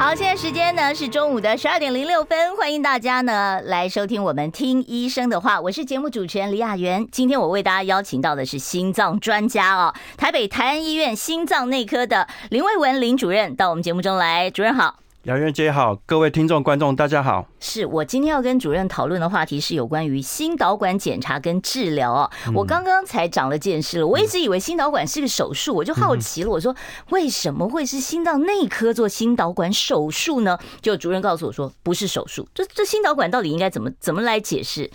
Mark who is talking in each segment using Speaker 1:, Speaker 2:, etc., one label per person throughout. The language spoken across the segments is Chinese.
Speaker 1: 好，现在时间呢是中午的十二点零六分，欢迎大家呢来收听我们听医生的话。我是节目主持人李雅媛，今天我为大家邀请到的是心脏专家哦，台北台安医院心脏内科的林卫文林主任到我们节目中来，主任好。
Speaker 2: 雅媛姐好，各位听众观众大家好。
Speaker 1: 是我今天要跟主任讨论的话题是有关于心导管检查跟治疗哦。我刚刚才长了见识了，我一直以为心导管是个手术，我就好奇了，我说为什么会是心脏内科做心导管手术呢？就主任告诉我说不是手术，这这心导管到底应该怎么怎么来解释？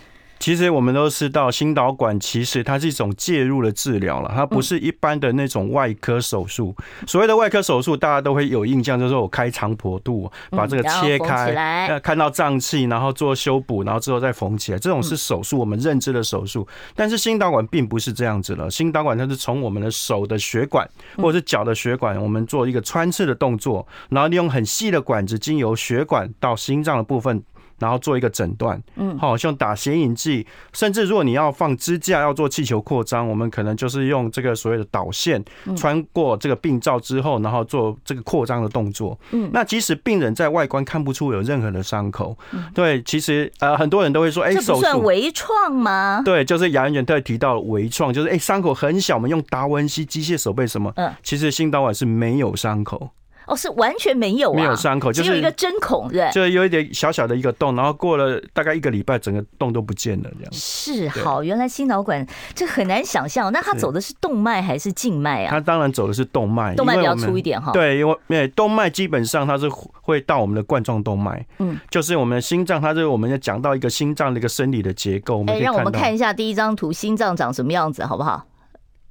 Speaker 2: 其实我们都知道，心导管其实它是一种介入的治疗了，它不是一般的那种外科手术。所谓的外科手术，大家都会有印象，就是我开肠破肚，把这个切开，看到脏器，然后做修补，然后之后再缝起来，这种是手术，我们认知的手术。但是心导管并不是这样子了，心导管它是从我们的手的血管或者是脚的血管，我们做一个穿刺的动作，然后利用很细的管子经由血管到心脏的部分。然后做一个诊断，嗯，好像打显影剂，甚至如果你要放支架要做气球扩张，我们可能就是用这个所谓的导线穿过这个病灶之后，然后做这个扩张的动作。嗯，那即使病人在外观看不出有任何的伤口，对，其实呃很多人都会说，哎，
Speaker 1: 这不算微创吗？
Speaker 2: 对，就是杨元特别提到微创，就是哎伤口很小，我们用达文西机械手背什么，嗯，其实心导管是没有伤口。
Speaker 1: 哦，是完全没有啊，
Speaker 2: 没有伤口，就是
Speaker 1: 只有一个针孔，对，
Speaker 2: 就有一点小小的一个洞，然后过了大概一个礼拜，整个洞都不见了，这样。
Speaker 1: 是，好，原来心导管这很难想象，那他走的是动脉还是静脉啊？
Speaker 2: 他当然走的是动脉，
Speaker 1: 动脉比较粗一点哈。
Speaker 2: 对，因为因为动脉基本上它是会到我们的冠状动脉，嗯，就是我们的心脏，它是我们要讲到一个心脏的一个生理的结构。
Speaker 1: 哎，让我们看一下第一张图，心脏长什么样子，好不好？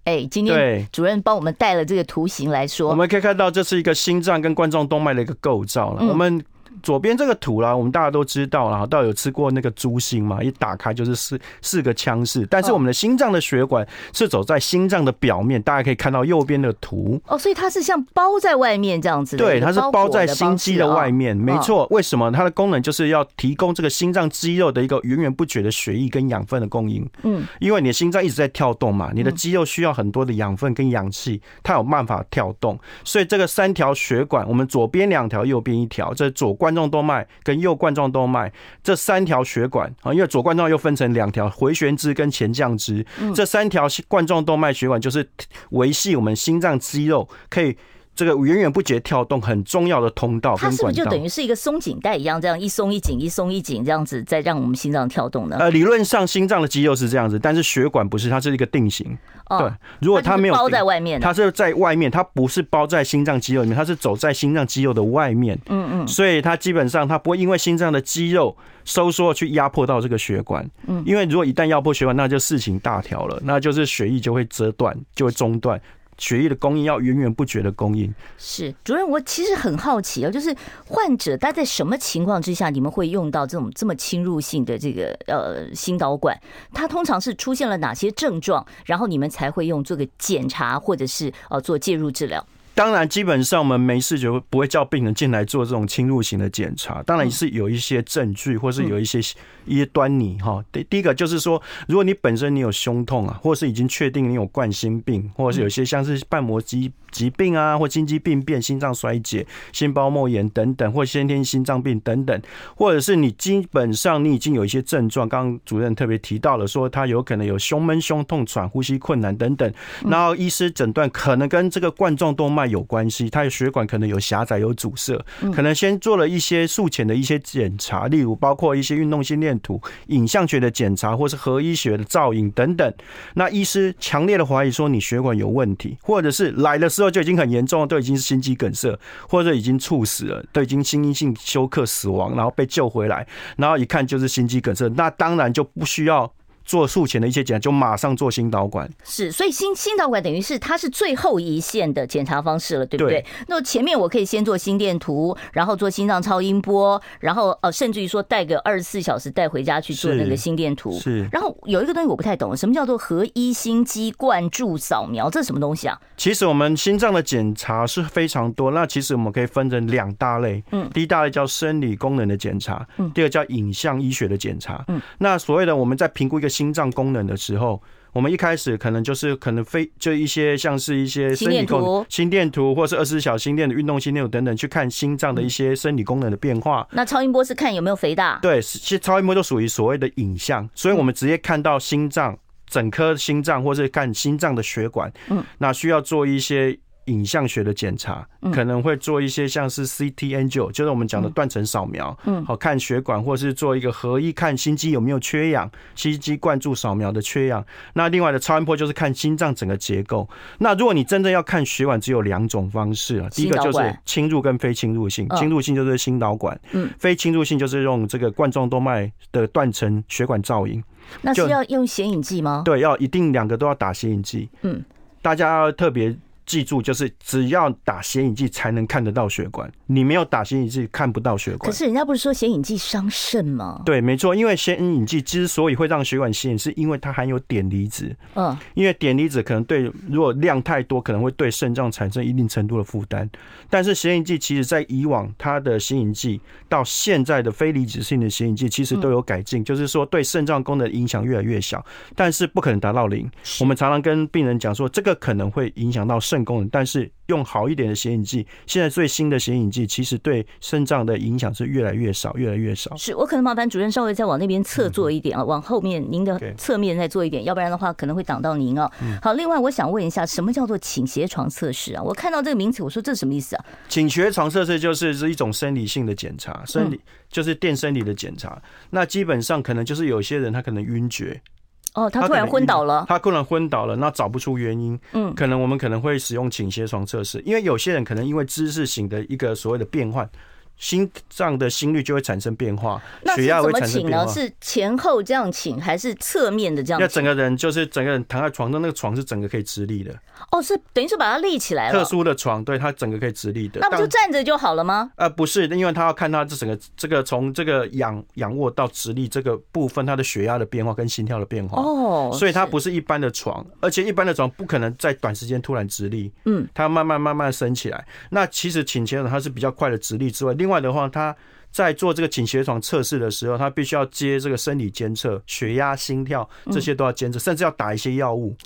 Speaker 1: 哎，今天主任帮我们带了这个图形来说，
Speaker 2: 我们可以看到这是一个心脏跟冠状动脉的一个构造了。我们。左边这个图啦，我们大家都知道啦，到有吃过那个猪心嘛？一打开就是四四个腔室，但是我们的心脏的血管是走在心脏的表面，大家可以看到右边的图
Speaker 1: 哦，所以它是像包在外面这样子的。
Speaker 2: 对，它是包在心肌的外面，没错。为什么？它的功能就是要提供这个心脏肌肉的一个源源不绝的血液跟养分的供应。嗯，因为你的心脏一直在跳动嘛，你的肌肉需要很多的养分跟氧气，它有办法跳动，所以这个三条血管，我们左边两条，右边一条，这是左冠。冠状动脉跟右冠状动脉这三条血管啊，因为左冠状又分成两条回旋支跟前降支，这三条冠状动脉血管就是维系我们心脏肌肉可以。这个源源不绝跳动很重要的通道，
Speaker 1: 它是不是就等于是一个松紧带一样，这样一松一紧，一松一紧，这样子再让我们心脏跳动呢？
Speaker 2: 呃，理论上心脏的肌肉是这样子，但是血管不是，它是一个定型。对，如果它没有
Speaker 1: 包在外面，
Speaker 2: 它是在外面，它不是包在心脏肌肉里面，它是走在心脏肌肉的外面。嗯嗯，所以它基本上它不会因为心脏的肌肉收缩去压迫到这个血管。嗯，因为如果一旦压迫血管，那就事情大条了，那就是血液就会折断，就会中断。血液的供应要源源不绝的供应。
Speaker 1: 是主任，我其实很好奇啊，就是患者他在什么情况之下，你们会用到这种这么侵入性的这个呃心导管？它通常是出现了哪些症状，然后你们才会用这个检查或者是呃做介入治疗？
Speaker 2: 当然，基本上我们没事就不会叫病人进来做这种侵入型的检查。当然是有一些证据，或是有一些一些端倪哈。第第一个就是说，如果你本身你有胸痛啊，或是已经确定你有冠心病，或者是有些像是瓣膜肌疾病啊，或心肌病变、心脏衰竭、心包膜炎等等，或先天心脏病等等，或者是你基本上你已经有一些症状，刚刚主任特别提到了，说他有可能有胸闷、胸痛、喘、呼吸困难等等，然后医师诊断可能跟这个冠状动脉。有关系，他的血管可能有狭窄、有阻塞，可能先做了一些术前的一些检查，例如包括一些运动心电图、影像学的检查，或是核医学的造影等等。那医师强烈的怀疑说你血管有问题，或者是来的时候就已经很严重了，都已经是心肌梗塞，或者已经猝死了，都已经心因性休克死亡，然后被救回来，然后一看就是心肌梗塞，那当然就不需要。做术前的一些检查，就马上做心导管。
Speaker 1: 是，所以心心导管等于是它是最后一线的检查方式了，对不对？对，那前面我可以先做心电图，然后做心脏超音波，然后呃，甚至于说带个二十四小时带回家去做那个心电图。是。然后有一个东西我不太懂，什么叫做合一心肌灌注扫描？这是什么东西啊？
Speaker 2: 其实我们心脏的检查是非常多，那其实我们可以分成两大类。嗯。第一大类叫生理功能的检查，嗯。第二叫影像医学的检查，嗯。那所谓的我们在评估一个心脏功能的时候，我们一开始可能就是可能非就一些像是一些生理功能、心电图，或是二十四小时心电的运动心电图等等，去看心脏的一些生理功能的变化。
Speaker 1: 那超音波是看有没有肥大？
Speaker 2: 对，其实超音波就属于所谓的影像，所以我们直接看到心脏整颗心脏，或是看心脏的血管。嗯，那需要做一些。影像学的检查可能会做一些像是 CT angio，就是我们讲的断层扫描，嗯，好看血管，或是做一个合一看心肌有没有缺氧，心肌灌注扫描的缺氧。那另外的超音波就是看心脏整个结构。那如果你真正要看血管，只有两种方式啊，第一个就是侵入跟非侵入性，侵入性就是心导管，嗯，非侵入性就是用这个冠状动脉的断层血管造影。
Speaker 1: 那是要用显影剂吗？
Speaker 2: 对，要一定两个都要打显影剂。嗯，大家要特别。记住，就是只要打显影剂才能看得到血管，你没有打显影剂看不到血管。
Speaker 1: 可是人家不是说显影剂伤肾吗？
Speaker 2: 对，没错，因为显影剂之所以会让血管显影，是因为它含有碘离子。嗯，因为碘离子可能对如果量太多，可能会对肾脏产生一定程度的负担。但是显影剂其实在以往它的显影剂到现在的非离子性的显影剂，其实都有改进，就是说对肾脏功能影响越来越小，但是不可能达到零。我们常常跟病人讲说，这个可能会影响到肾。肾功能，但是用好一点的显影剂，现在最新的显影剂其实对肾脏的影响是越来越少，越来越少。
Speaker 1: 是我可能麻烦主任稍微再往那边侧坐一点啊，往后面您的侧面再做一点，要不然的话可能会挡到您啊。好，另外我想问一下，什么叫做倾斜床测试啊？我看到这个名词，我说这是什么意思啊？
Speaker 2: 倾斜床测试就是是一种生理性的检查，生理就是电生理的检查。那基本上可能就是有些人他可能晕厥。
Speaker 1: 哦，他突然昏倒了，
Speaker 2: 他突然昏倒了，那找不出原因，嗯，可能我们可能会使用倾斜床测试，因为有些人可能因为姿势型的一个所谓的变换。心脏的心率就会产生变化，血压会产生变化。
Speaker 1: 是前后这样请，还是侧面的这样？
Speaker 2: 那整个人就是整个人躺在床上，那个床是整个可以直立的。
Speaker 1: 哦，是等于是把它立起来了。
Speaker 2: 特殊的床，对，它整个可以直立的。
Speaker 1: 那不就站着就好了吗？
Speaker 2: 呃，不是，因为他要看他这整个这个从这个仰仰卧到直立这个部分，他的血压的变化跟心跳的变化。哦，所以它不是一般的床，而且一般的床不可能在短时间突然直立。嗯，它慢慢慢慢升起来。那其实请前的它是比较快的直立之外，另外的话，他在做这个倾斜床测试的时候，他必须要接这个生理监测，血压、心跳这些都要监测，甚至要打一些药物，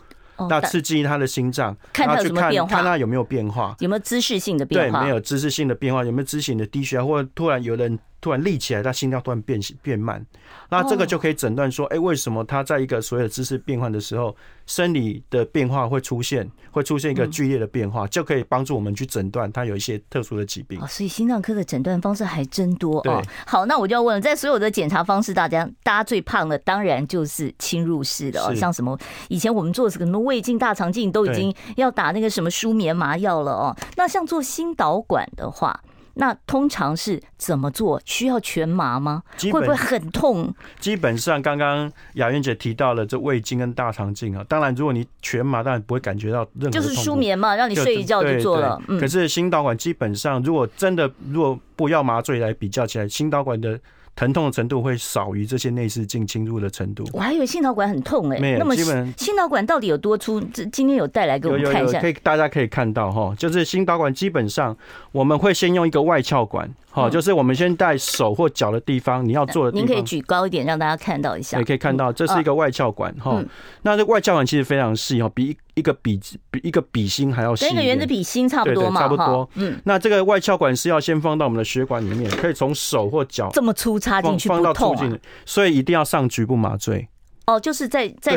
Speaker 2: 那刺激他的心脏，
Speaker 1: 看他有什么变化，
Speaker 2: 看他有没有变化，
Speaker 1: 有没有姿势性的变化？
Speaker 2: 对，没有姿势性的变化，有没有姿势性的低血压，或者突然有人。突然立起来，他心跳突然变变慢，那这个就可以诊断说，哎，为什么他在一个所谓的姿势变换的时候，生理的变化会出现，会出现一个剧烈的变化，就可以帮助我们去诊断他有一些特殊的疾病。
Speaker 1: 所以心脏科的诊断方式还真多哦。好，那我就要问了，在所有的检查方式，大家大家最怕的当然就是侵入式的哦，像什么以前我们做什么胃镜、大肠镜都已经要打那个什么舒眠麻药了哦。那像做心导管的话。那通常是怎么做？需要全麻吗？会不会很痛？
Speaker 2: 基本上，刚刚雅苑姐提到了这胃镜跟大肠镜啊。当然，如果你全麻，当然不会感觉到任何
Speaker 1: 就是舒眠嘛，让你睡一觉就做了。
Speaker 2: 可是心导管基本上，如果真的如果不要麻醉来比较起来，心导管的。疼痛的程度会少于这些内视镜侵入的程度。
Speaker 1: 我还以为心导管很痛哎、欸，
Speaker 2: 没有。
Speaker 1: 那么
Speaker 2: 基本
Speaker 1: 心导管到底有多粗？这今天有带来给我们看一下。
Speaker 2: 可以，大家可以看到哈，就是心导管基本上我们会先用一个外鞘管，哈，就是我们先在手或脚的地方，你要做的地方。您
Speaker 1: 可以举高一点，让大家看到一下。
Speaker 2: 你可以看到，这是一个外鞘管哈。那这外鞘管其实非常细哈，比。一个笔比一个笔芯还要细，
Speaker 1: 跟一个原子笔芯差不多嘛，
Speaker 2: 差不多。嗯，那这个外鞘管是要先放到我们的血管里面，可以从手或脚
Speaker 1: 这么粗插进去不痛啊？
Speaker 2: 所以一定要上局部麻醉。
Speaker 1: 哦，就是在在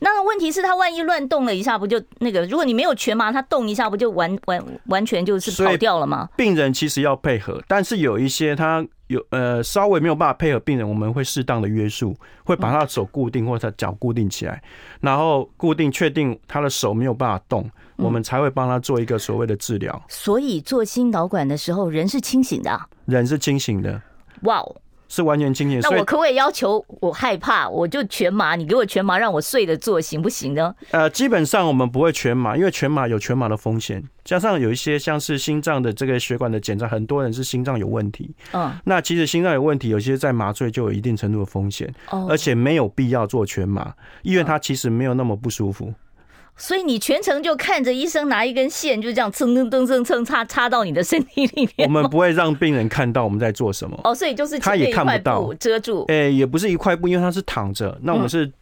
Speaker 1: 那个问题是，他万一乱动了一下，不就那个？如果你没有全麻，他动一下，不就完完完全就是跑掉了吗？
Speaker 2: 病人其实要配合，但是有一些他。有呃，稍微没有办法配合病人，我们会适当的约束，会把他的手固定或者脚固定起来，然后固定确定他的手没有办法动，我们才会帮他做一个所谓的治疗。
Speaker 1: 所以做心导管的时候，人是清醒的，
Speaker 2: 人是清醒的。
Speaker 1: 哇哦！
Speaker 2: 是完全清醒。
Speaker 1: 那我可不可以要求我害怕，我就全麻？你给我全麻，让我睡着做，行不行呢？
Speaker 2: 呃，基本上我们不会全麻，因为全麻有全麻的风险，加上有一些像是心脏的这个血管的检查，很多人是心脏有问题。嗯，那其实心脏有问题，有些在麻醉就有一定程度的风险，而且没有必要做全麻，医院它其实没有那么不舒服。
Speaker 1: 所以你全程就看着医生拿一根线，就这样蹭蹭蹭蹭蹭插插到你的身体里面。
Speaker 2: 我们不会让病人看到我们在做什么。
Speaker 1: 哦，所以就是
Speaker 2: 他也看不到，
Speaker 1: 遮住。
Speaker 2: 哎，也不是一块布，因为他是躺着。那我们是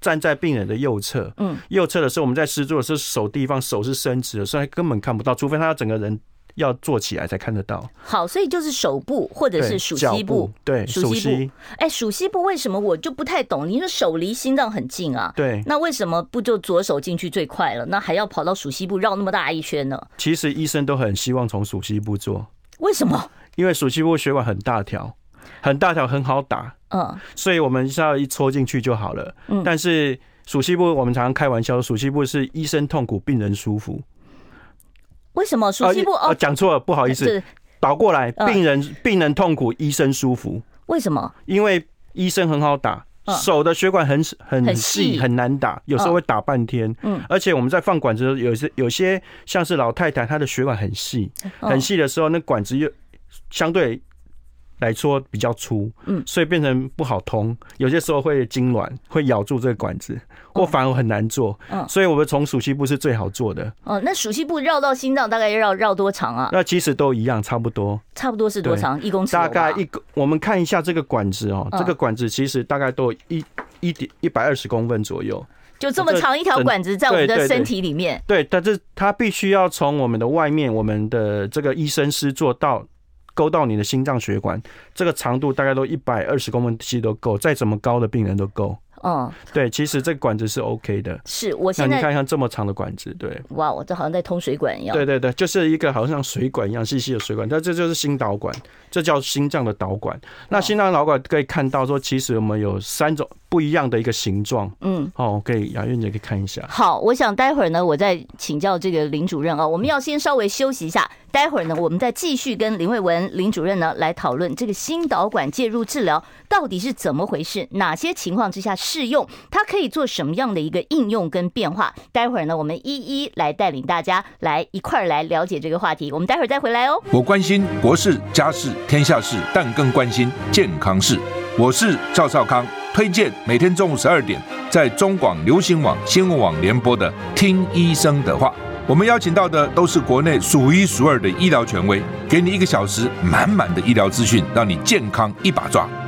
Speaker 2: 站在病人的右侧。嗯，右侧的时候我们在施作的时候，手地方手是伸直的，所以他根本看不到，除非他要整个人。要做起来才看得到。
Speaker 1: 好，所以就是手部或者是属膝部，
Speaker 2: 对，鼠蹊部。
Speaker 1: 哎，鼠蹊部为什么我就不太懂？你说手离心脏很近啊，
Speaker 2: 对，
Speaker 1: 那为什么不就左手进去最快了？那还要跑到属膝部绕那么大一圈呢？
Speaker 2: 其实医生都很希望从属膝部做。
Speaker 1: 为什么？
Speaker 2: 因为属膝部血管很大条，很大条，很好打。嗯，所以我们只要一戳进去就好了。嗯，但是属西部我们常常开玩笑，属西部是医生痛苦，病人舒服。
Speaker 1: 为什么？熟悉不？哦，
Speaker 2: 讲错了，不好意思，倒过来，病人病人痛苦，医生舒服。
Speaker 1: 为什么？
Speaker 2: 因为医生很好打，手的血管很很细，很难打，有时候会打半天。嗯，而且我们在放管子的时候，有些有些像是老太太，她的血管很细，很细的时候，那管子又相对来说比较粗，嗯，所以变成不好通，有些时候会痉挛，会咬住这个管子。或反而很难做，嗯，所以我们从鼠蹊部是最好做的。
Speaker 1: 哦，那鼠蹊部绕到心脏大概要绕绕多长啊？
Speaker 2: 那其实都一样，差不多。
Speaker 1: 差不多是多长？一公尺？
Speaker 2: 大概一个，我们看一下这个管子哦，这个管子其实大概都一一点一百二十公分左右，
Speaker 1: 就这么长一条管子在我们的身体里面。
Speaker 2: 对，但是它必须要从我们的外面，我们的这个医生师做到勾到你的心脏血管，这个长度大概都一百二十公分，其实都够，再怎么高的病人都够。嗯，对，其实这个管子是 OK 的。
Speaker 1: 是我现在
Speaker 2: 你看看这么长的管子，对，
Speaker 1: 哇，我这好像在通水管一样。
Speaker 2: 对对对，就是一个好像水管一样细细的水管，但这就是心导管，这叫心脏的导管。那心脏导管可以看到说，其实我们有三种不一样的一个形状。嗯，哦，可以，雅韵姐可以看一下。
Speaker 1: 好，我想待会儿呢，我再请教这个林主任啊，我们要先稍微休息一下。待会儿呢，我们再继续跟林慧文林主任呢来讨论这个心导管介入治疗到底是怎么回事，哪些情况之下适用，它可以做什么样的一个应用跟变化。待会儿呢，我们一一来带领大家来一块儿来了解这个话题。我们待会儿再回来哦。
Speaker 3: 我关心国事、家事、天下事，但更关心健康事。我是赵少康，推荐每天中午十二点在中广流行网新闻网联播的《听医生的话》。我们邀请到的都是国内数一数二的医疗权威，给你一个小时满满的医疗资讯，让你健康一把抓。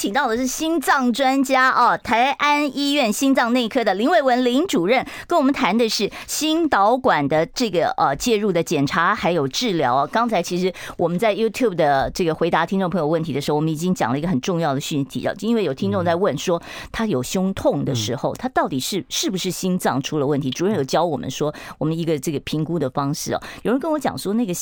Speaker 1: 请到的是心脏专家哦，台安医院心脏内科的林伟文林主任，跟我们谈的是心导管的这个呃介入的检查还有治疗啊。刚才其实我们在 YouTube 的这个回答听众朋友问题的时候，我们已经讲了一个很重要的讯息了，因为有听众在问说他有胸痛的时候，他到底是是不是心脏出了问题？主任有教我们说，我们一个这个评估的方式哦。有人跟我讲说，那个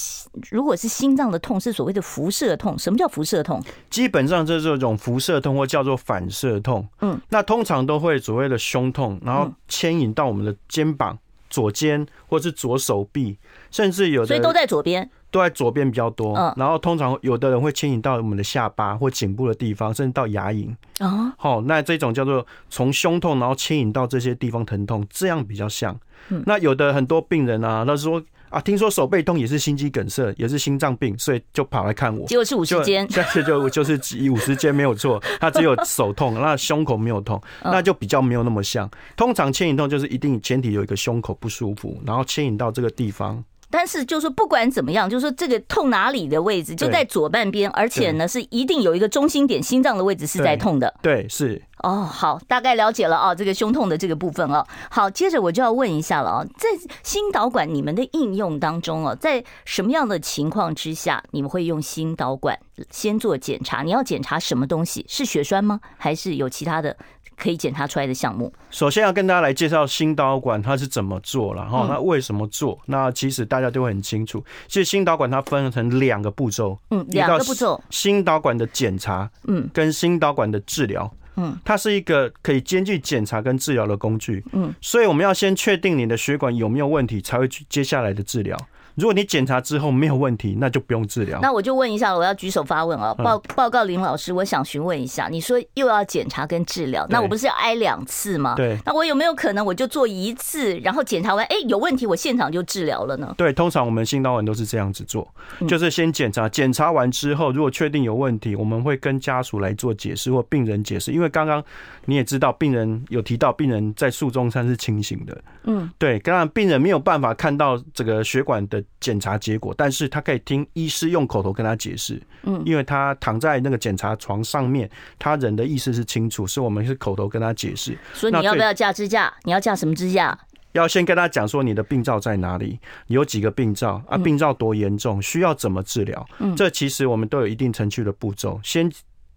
Speaker 1: 如果是心脏的痛是所谓的辐射痛，什么叫辐射痛？
Speaker 2: 基本上这是这种辐射。痛或叫做反射痛，嗯，那通常都会所谓的胸痛，然后牵引到我们的肩膀、左肩或是左手臂，甚至有的，
Speaker 1: 所以都在左边，
Speaker 2: 都在左边比较多。嗯，然后通常有的人会牵引到我们的下巴或颈部的地方，甚至到牙龈。哦，好，那这种叫做从胸痛，然后牵引到这些地方疼痛，这样比较像。嗯，那有的很多病人啊，他说。啊，听说手背痛也是心肌梗塞，也是心脏病，所以就跑来看我。
Speaker 1: 结果是五十肩，
Speaker 2: 但是就 就是五十肩没有错，他只有手痛，那胸口没有痛，那就比较没有那么像。通常牵引痛就是一定前提有一个胸口不舒服，然后牵引到这个地方。
Speaker 1: 但是就是不管怎么样，就是这个痛哪里的位置就在左半边，而且呢是一定有一个中心点，心脏的位置是在痛的。
Speaker 2: 对，是。
Speaker 1: 哦，好，大概了解了啊，这个胸痛的这个部分哦。好，接着我就要问一下了啊，在心导管你们的应用当中哦，在什么样的情况之下你们会用心导管先做检查？你要检查什么东西？是血栓吗？还是有其他的？可以检查出来的项目，
Speaker 2: 首先要跟大家来介绍心导管它是怎么做了哈，那为什么做？那其实大家都会很清楚。其实心导管它分成两个步骤，
Speaker 1: 嗯，两个步骤，
Speaker 2: 心导管的检查，嗯，跟心导管的治疗。嗯，它是一个可以兼具检查跟治疗的工具，
Speaker 1: 嗯，
Speaker 2: 所以我们要先确定你的血管有没有问题，才会去接下来的治疗。如果你检查之后没有问题，那就不用治疗。
Speaker 1: 那我就问一下，我要举手发问啊，报报告林老师，我想询问一下，你说又要检查跟治疗，那我不是要挨两次吗？
Speaker 2: 对。
Speaker 1: 那我有没有可能我就做一次，然后检查完，哎，有问题，我现场就治疗了呢？
Speaker 2: 对，通常我们心导管都是这样子做，就是先检查，检查完之后，如果确定有问题，我们会跟家属来做解释或病人解释，因为刚刚你也知道，病人有提到病人在术中上是清醒的，嗯，对，当然病人没有办法看到这个血管的检查结果。但是他可以听医师用口头跟他解释，嗯，因为他躺在那个检查床上面，他人的意思是清楚，是我们是口头跟他解释。
Speaker 1: 所以你要不要架支架？你要架什么支架？
Speaker 2: 要先跟他讲说你的病灶在哪里，有几个病灶啊，病灶多严重，需要怎么治疗？嗯，这其实我们都有一定程序的步骤。先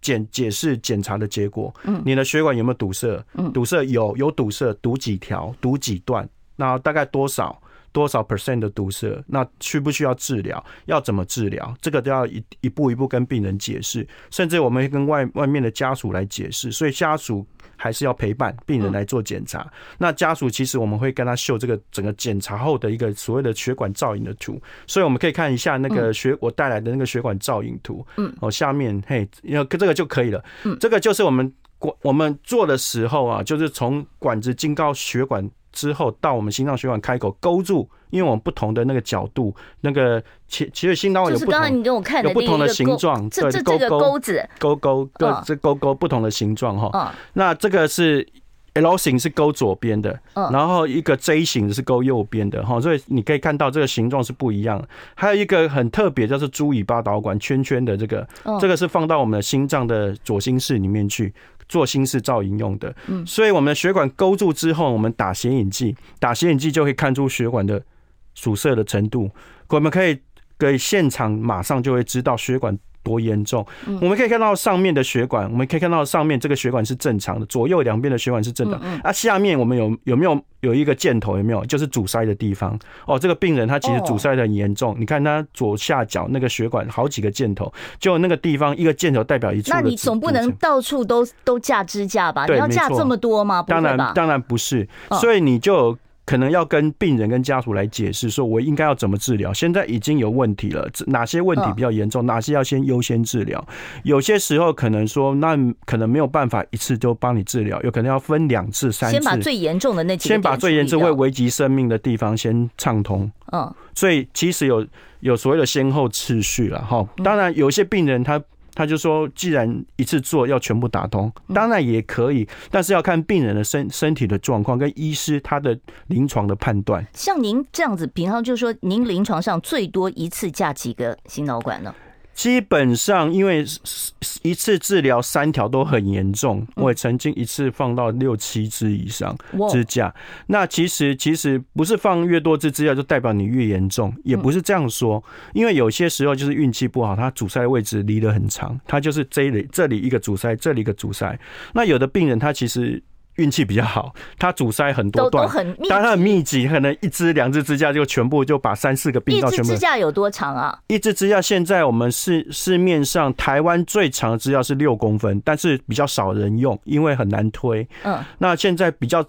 Speaker 2: 检解释检查的结果，嗯，你的血管有没有堵塞？嗯，堵塞有，有堵塞，堵几条，堵几段，然后大概多少？多少 percent 的堵塞？那需不需要治疗？要怎么治疗？这个都要一一步一步跟病人解释，甚至我们会跟外外面的家属来解释。所以家属还是要陪伴病人来做检查。那家属其实我们会跟他秀这个整个检查后的一个所谓的血管造影的图。所以我们可以看一下那个血我带来的那个血管造影图。嗯，哦，下面嘿，要这个就可以了。嗯，这个就是我们管我们做的时候啊，就是从管子经过血管。之后到我们心脏血管开口勾住，因为我们不同的那个角度，那个其其实心脏有不同，你给我看的有不同的形状，
Speaker 1: 这这这个钩子，
Speaker 2: 勾勾各这勾勾不同的形状哈。那这个是 L 型是勾左边的，然后一个 J 型是勾右边的哈，所以你可以看到这个形状是不一样。还有一个很特别，就是猪尾巴导管圈圈的这个，这个是放到我们的心脏的左心室里面去。做心室造影用的，嗯，所以我们的血管勾住之后，我们打显影剂，打显影剂就可以看出血管的阻塞的程度，我们可以可以现场马上就会知道血管。多严重？我们可以看到上面的血管，我们可以看到上面这个血管是正常的，左右两边的血管是正常。啊，下面我们有有没有有一个箭头？有没有？就是阻塞的地方。哦，这个病人他其实阻塞的很严重。你看他左下角那个血管好几个箭头，就那个地方一个箭头代表一处。
Speaker 1: 那你总不能到处都都架支架吧？你要架这么多吗？
Speaker 2: 当然，当然不是。所以你就。可能要跟病人跟家属来解释，说我应该要怎么治疗。现在已经有问题了，哪些问题比较严重，哪些要先优先治疗。有些时候可能说，那可能没有办法一次就帮你治疗，有可能要分两次、三次。
Speaker 1: 先把最严重的那几，
Speaker 2: 先把最严重会危及生命的地方先畅通。嗯，所以其实有有所谓的先后次序了哈。当然，有些病人他。他就说，既然一次做要全部打通，当然也可以，但是要看病人的身身体的状况跟医师他的临床的判断。
Speaker 1: 像您这样子，平常就是说，您临床上最多一次架几个心脑管呢？
Speaker 2: 基本上，因为一次治疗三条都很严重，我也曾经一次放到六七支以上支架。那其实其实不是放越多支支架就代表你越严重，也不是这样说。因为有些时候就是运气不好，它阻塞的位置离得很长，它就是这里这里一个阻塞，这里一个阻塞。那有的病人他其实。运气比较好，它阻塞很多段，但它很密集，可能一支两支支架就全部就把三四个病灶全部。
Speaker 1: 一支支架有多长啊？
Speaker 2: 一支支架现在我们市市面上台湾最长的支架是六公分，但是比较少人用，因为很难推。嗯，那现在比较。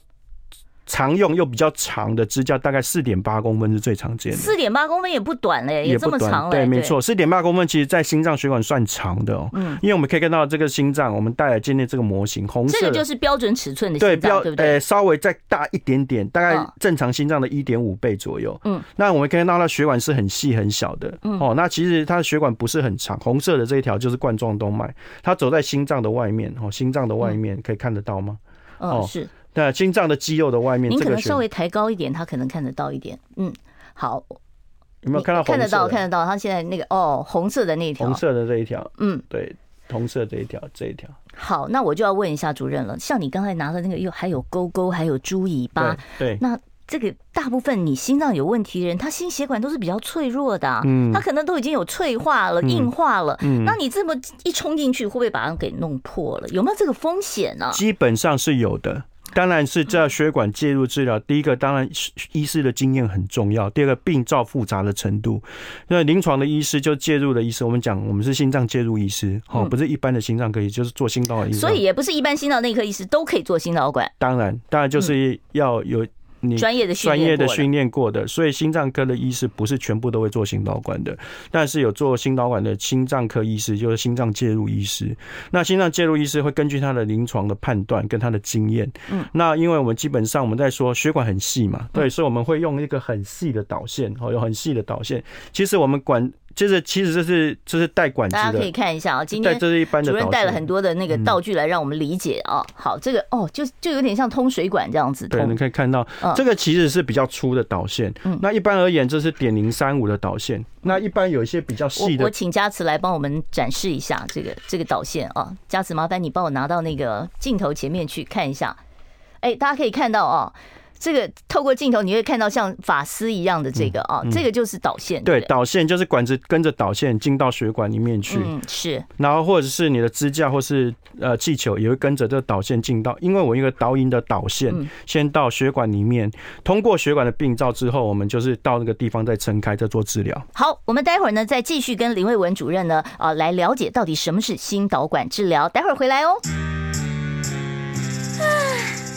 Speaker 2: 常用又比较长的支架，大概四点八公分是最常见的。
Speaker 1: 四点八公分也不短嘞，也这么长嘞。
Speaker 2: 对，没错，四点八公分其实在心脏血管算长的哦。嗯，因为我们可以看到这个心脏，我们带来今天这个模型，红色
Speaker 1: 这个就是标准尺寸的心脏，对，标对不对？
Speaker 2: 呃，稍微再大一点点，大概正常心脏的一点五倍左右。嗯，那我们可以看到它血管是很细很小的。嗯，哦，那其实它的血管不是很长，红色的这一条就是冠状动脉，它走在心脏的外面。哦，心脏的外面可以看得到吗？
Speaker 1: 哦，是。
Speaker 2: 那心脏的肌肉的外面，
Speaker 1: 您可能稍微抬高一点，他可能看得到一点。嗯，好，
Speaker 2: 有没有看到？
Speaker 1: 看得到，看得到。他现在那个哦，红色的那一条，
Speaker 2: 红色的这一条，嗯，对，红色这一条，这一条。
Speaker 1: 好，那我就要问一下主任了。像你刚才拿的那个，又还有勾勾，还有猪尾巴，
Speaker 2: 对，
Speaker 1: 那这个大部分你心脏有问题的人，他心血管都是比较脆弱的，嗯，他可能都已经有脆化了、硬化了，嗯，那你这么一冲进去，会不会把它给弄破了？有没有这个风险呢？
Speaker 2: 基本上是有的。当然是在血管介入治疗。第一个，当然医师的经验很重要；第二个，病灶复杂的程度。那临床的医师就介入的医师，我们讲我们是心脏介入医师，哦，不是一般的心脏科医，就是做心脏的医师。
Speaker 1: 所以也不是一般心脏内科医师都可以做心导管。
Speaker 2: 当然，当然就是要有。你专业的
Speaker 1: 专业
Speaker 2: 的训练过的，所以心脏科的医师不是全部都会做心导管的，但是有做心导管的心脏科医师，就是心脏介入医师。那心脏介入医师会根据他的临床的判断跟他的经验，嗯，那因为我们基本上我们在说血管很细嘛，对，所以我们会用一个很细的导线，哦，有很细的导线。其实我们管。就是，其实这是这是带管子的，
Speaker 1: 大家可以看一下啊。今天主任带了很多的那个道具来让我们理解啊。好，这个哦，就就有点像通水管这样子。
Speaker 2: 对，你可以看到，这个其实是比较粗的导线。嗯，那一般而言，这是点零三五的导线。那一般有一些比较细的，
Speaker 1: 我请佳慈来帮我们展示一下这个这个导线啊。佳慈，麻烦你帮我拿到那个镜头前面去看一下。哎，大家可以看到啊。这个透过镜头你会看到像法丝一样的这个啊，这个就是导线。
Speaker 2: 对，导线就是管子跟着导线进到血管里面去。
Speaker 1: 嗯，是。
Speaker 2: 然后或者是你的支架或是呃气球也会跟着这个导线进到，因为我一个导引的导线先到血管里面，通过血管的病灶之后，我们就是到那个地方再撑开再做治疗。
Speaker 1: 好，我们待会儿呢再继续跟林卫文主任呢啊来了解到底什么是心导管治疗。待会儿回来哦。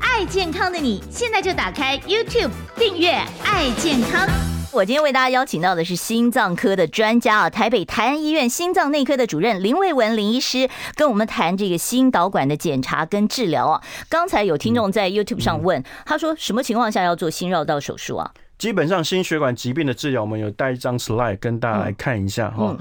Speaker 4: 爱健康的你，现在就打开 YouTube 订阅“爱健康”。
Speaker 1: 我今天为大家邀请到的是心脏科的专家啊，台北台安医院心脏内科的主任林卫文林医师，跟我们谈这个心导管的检查跟治疗啊。刚才有听众在 YouTube 上问，他说什么情况下要做心绕道手术啊？
Speaker 2: 基本上心血管疾病的治疗，我们有带一张 slide 跟大家来看一下哈。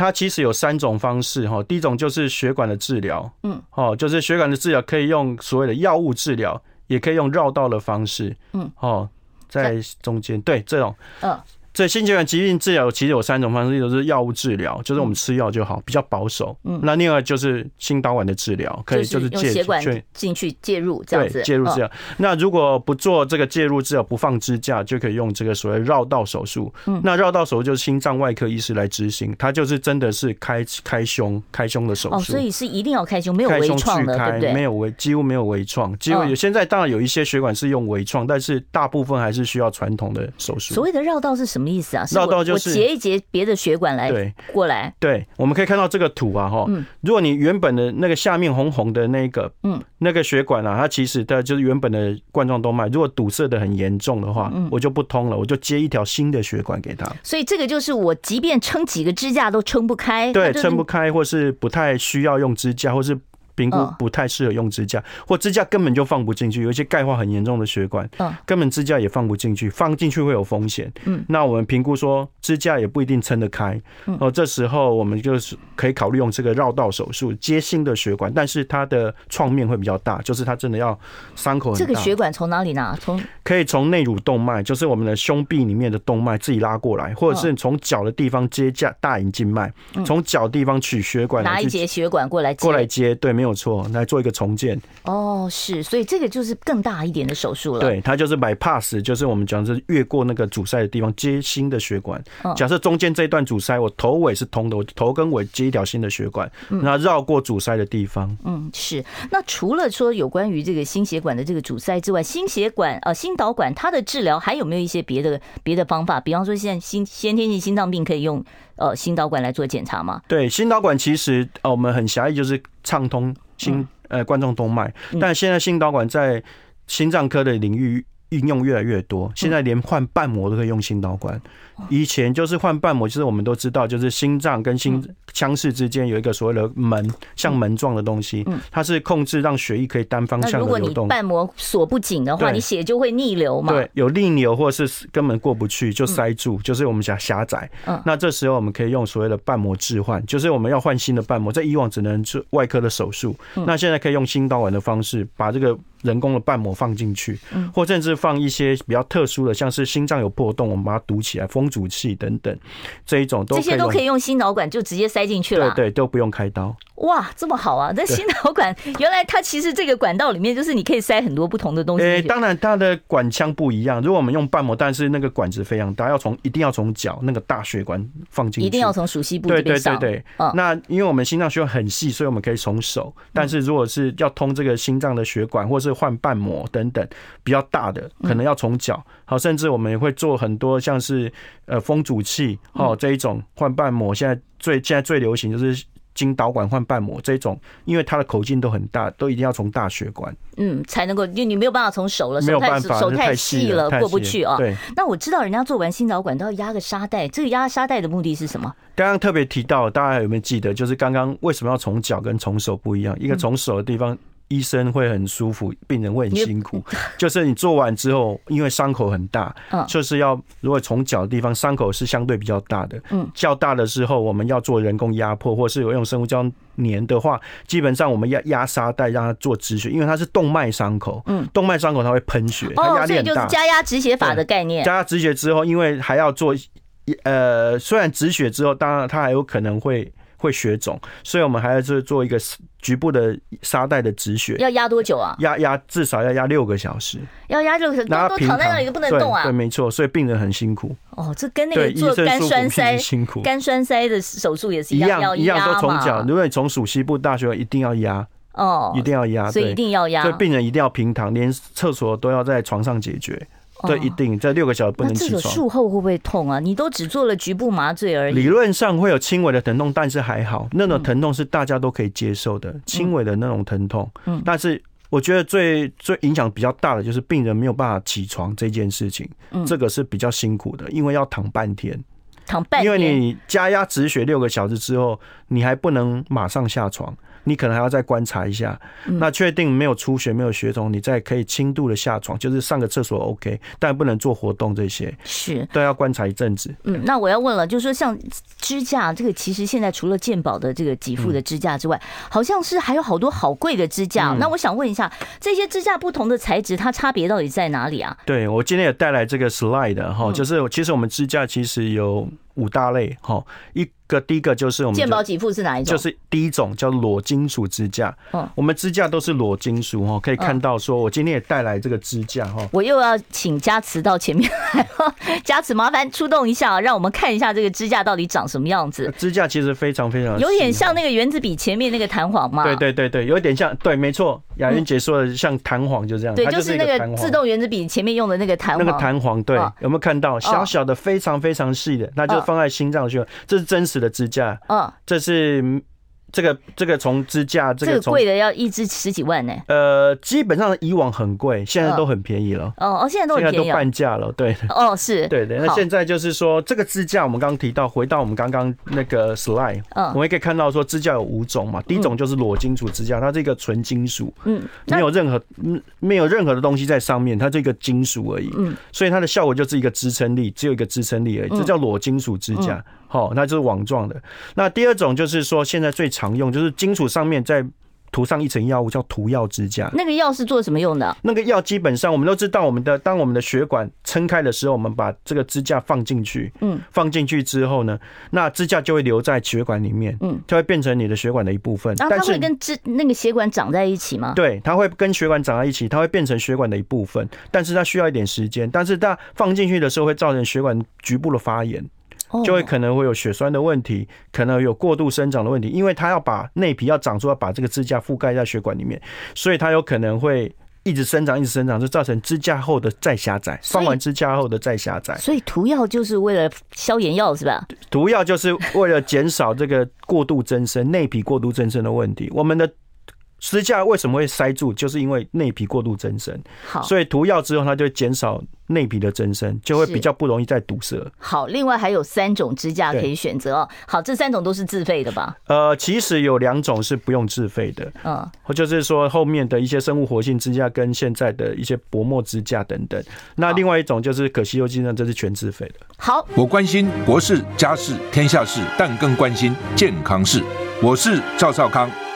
Speaker 2: 它其实有三种方式哈，第一种就是血管的治疗，嗯，哦，就是血管的治疗可以用所谓的药物治疗，也可以用绕道的方式，嗯，哦。在中间，对这种，嗯。所以心血管疾病治疗其实有三种方式，一种是药物治疗，就是我们吃药就好，比较保守。嗯，那另外就是心导管的治疗，可以就是介
Speaker 1: 血管进去介入这样子，
Speaker 2: 介入治疗。那如果不做这个介入治疗，不放支架，就可以用这个所谓绕道手术。嗯，那绕道手术就是心脏外科医师来执行，他就是真的是开开胸开胸的手术。哦，
Speaker 1: 所以是一定要开胸，没有微创的，对不对？
Speaker 2: 没有微，几乎没有微创，几乎有。现在当然有一些血管是用微创，但是大部分还是需要传统的手术。
Speaker 1: 所谓的绕道是什么意思啊？绕道。就是截一截别的血管来对过
Speaker 2: 来对，我们可以看到这个图啊哈，如果你原本的那个下面红红的那个嗯那个血管啊，它其实它就是原本的冠状动脉，如果堵塞的很严重的话，我就不通了，我就接一条新的血管给他。
Speaker 1: 所以这个就是我即便撑几个支架都撑不开，
Speaker 2: 对，撑不开，或是不太需要用支架，或是。评估不太适合用支架，或支架根本就放不进去。有一些钙化很严重的血管，根本支架也放不进去，放进去会有风险。嗯，那我们评估说支架也不一定撑得开。哦，这时候我们就是可以考虑用这个绕道手术接新的血管，但是它的创面会比较大，就是它真的要伤口很大。
Speaker 1: 这个血管从哪里拿？从
Speaker 2: 可以从内乳动脉，就是我们的胸壁里面的动脉自己拉过来，或者是从脚的地方接架大隐静脉，从脚地方取血管，
Speaker 1: 拿一节血管过来
Speaker 2: 过来接，对，没有。没错，来做一个重建
Speaker 1: 哦，是，所以这个就是更大一点的手术了。
Speaker 2: 对，它就是 bypass，就是我们讲是越过那个阻塞的地方接新的血管。假设中间这一段阻塞，我头尾是通的，我头跟尾接一条新的血管，那绕过阻塞的地方。
Speaker 1: 嗯，是。那除了说有关于这个心血管的这个阻塞之外，心血管呃心导管它的治疗还有没有一些别的别的方法？比方说现在心先天性心脏病可以用。呃，心导管来做检查吗？
Speaker 2: 对，心导管其实呃，我们很狭义，就是畅通心呃冠状动脉。但现在心导管在心脏科的领域应用越来越多，现在连换瓣膜都可以用心导管。以前就是换瓣膜，就是我们都知道，就是心脏跟心腔室之间有一个所谓的门，像门状的东西，它是控制让血液可以单方向的流动。如果你
Speaker 1: 瓣膜锁不紧的话，你血就会逆流嘛。
Speaker 2: 对，有逆流或者是根本过不去就塞住，就是我们讲狭窄。那这时候我们可以用所谓的瓣膜置换，就是我们要换新的瓣膜，在以往只能做外科的手术，那现在可以用心导管的方式把这个人工的瓣膜放进去，或甚至放一些比较特殊的，像是心脏有破洞，我们把它堵起来，封阻器等等，这一种都
Speaker 1: 这些都可以用心脑管就直接塞进去了，
Speaker 2: 对对，都不用开刀。
Speaker 1: 哇，这么好啊！那心导管原来它其实这个管道里面就是你可以塞很多不同的东西。
Speaker 2: 诶，当然它的管腔不一样。如果我们用瓣膜，但是那个管子非常大，要从一定要从脚那个大血管放进去，
Speaker 1: 一定要从熟悉部。
Speaker 2: 对对对对。那因为我们心脏血管很细，所以我们可以从手。但是如果是要通这个心脏的血管，或是换瓣膜等等比较大的，可能要从脚。好，甚至我们也会做很多像是呃风阻器哦这一种换瓣膜。现在最现在最流行就是。经导管换瓣膜这种，因为它的口径都很大，都一定要从大血管，
Speaker 1: 嗯，才能够，因为你没有办法从手了，
Speaker 2: 没有办法，
Speaker 1: 手太细了，过不去啊。
Speaker 2: 对，
Speaker 1: 那我知道人家做完心导管都要压个沙袋，这个压沙袋的目的是什么？
Speaker 2: 刚刚特别提到，大家有没有记得？就是刚刚为什么要从脚跟从手不一样？一个从手的地方。医生会很舒服，病人会很辛苦。就是你做完之后，因为伤口很大，就是要如果从脚的地方伤口是相对比较大的，嗯，较大的时候我们要做人工压迫，或是有用生物胶粘的话，基本上我们要压沙袋让它做止血，因为它是动脉伤口，嗯，动脉伤口它会喷血，它压力很大。
Speaker 1: 就是加压止血法的概念。
Speaker 2: 加压止血之后，因为还要做，呃，虽然止血之后，当然它还有可能会。会血肿，所以我们还要是做一个局部的沙袋的止血。
Speaker 1: 要压多久啊？
Speaker 2: 压压至少要压六个小时。
Speaker 1: 要压六个小时，那都躺在那里都不能动啊。
Speaker 2: 对，对，没错，所以病人很辛苦。
Speaker 1: 哦，这跟那个做肝栓塞
Speaker 2: 辛苦，
Speaker 1: 肝栓塞的手术也是一样，
Speaker 2: 一样都从脚。如果你从属西部大学一定要压哦，一定要压，
Speaker 1: 所以一定要压。
Speaker 2: 所以病人一定要平躺，连厕所都要在床上解决。对，一定在六个小时不能起床。
Speaker 1: 这个术后会不会痛啊？你都只做了局部麻醉而已。
Speaker 2: 理论上会有轻微的疼痛，但是还好，那种疼痛是大家都可以接受的，轻微的那种疼痛。嗯，但是我觉得最最影响比较大的就是病人没有办法起床这件事情，这个是比较辛苦的，因为要躺半天，
Speaker 1: 躺半天，
Speaker 2: 因为你加压止血六个小时之后，你还不能马上下床。你可能还要再观察一下，那确定没有出血、没有血肿，你再可以轻度的下床，就是上个厕所 OK，但不能做活动这些，是。都要观察一阵子。
Speaker 1: 嗯，那我要问了，就是说像支架这个，其实现在除了健保的这个给付的支架之外，好像是还有好多好贵的支架。那我想问一下，这些支架不同的材质，它差别到底在哪里啊？
Speaker 2: 对，我今天也带来这个 slide 哈，就是其实我们支架其实有五大类哈一。个第一个就是我们
Speaker 1: 健保给付是哪一种？
Speaker 2: 就是第一种叫裸金属支架。嗯，我们支架都是裸金属哈，可以看到说，我今天也带来这个支架哈。
Speaker 1: 我又要请佳慈到前面来了，佳慈麻烦出动一下，让我们看一下这个支架到底长什么样子。
Speaker 2: 支架其实非常非常
Speaker 1: 有点像那个原子笔前面那个弹簧嘛。
Speaker 2: 对对对对，有点像，对，没错。雅云姐说的像弹簧就这样。
Speaker 1: 对，就是那个自动原子笔前面用的那个弹簧。
Speaker 2: 那个弹簧对，有没有看到小小的非常非常细的？那就放在心脏去。这是真实的支架。嗯这是这个这个从支架这个
Speaker 1: 贵的要一支十几万呢。
Speaker 2: 呃，基本上以往很贵，现在都很便宜了。
Speaker 1: 哦哦，现在都很便宜，
Speaker 2: 现在都半价了。对，
Speaker 1: 哦是，
Speaker 2: 对对。那现在就是说，这个支架我们刚刚提到，回到我们刚刚那个 slide，我们也可以看到说支架有五种嘛。第一种就是裸金属支架，它是一个纯金属，嗯，没有任何嗯没有任何的东西在上面，它是一个金属而已，嗯，所以它的效果就是一个支撑力，只有一个支撑力而已，这叫裸金属支架。好，那就是网状的。那第二种就是说，现在最常用就是金属上面再涂上一层药物，叫涂药支架。
Speaker 1: 那个药是做什么用的？
Speaker 2: 那个药基本上我们都知道，我们的当我们的血管撑开的时候，我们把这个支架放进去，嗯，放进去之后呢，那支架就会留在血管里面，嗯，就会变成你的血管的一部分。
Speaker 1: 然后它会跟支那个血管长在一起吗？
Speaker 2: 对，它会跟血管长在一起，它会变成血管的一部分，但是它需要一点时间。但是它放进去的时候会造成血管局部的发炎。就会可能会有血栓的问题，可能有过度生长的问题，因为它要把内皮要长出来，把这个支架覆盖在血管里面，所以它有可能会一直生长，一直生长，就造成支架后的再狭窄，放完支架后的再狭窄。
Speaker 1: 所以涂药就是为了消炎药是吧？
Speaker 2: 涂药就是为了减少这个过度增生、内皮过度增生的问题。我们的。支架为什么会塞住？就是因为内皮过度增生。好，所以涂药之后，它就会减少内皮的增生，就会比较不容易再堵塞。
Speaker 1: 好，另外还有三种支架可以选择哦。好，这三种都是自费的吧？
Speaker 2: 呃，其实有两种是不用自费的。嗯，或就是说后面的一些生物活性支架跟现在的一些薄膜支架等等。那另外一种就是可吸收机呢，这是全自费的。
Speaker 1: 好，
Speaker 3: 我关心国事、家事、天下事，但更关心健康事。我是赵少康，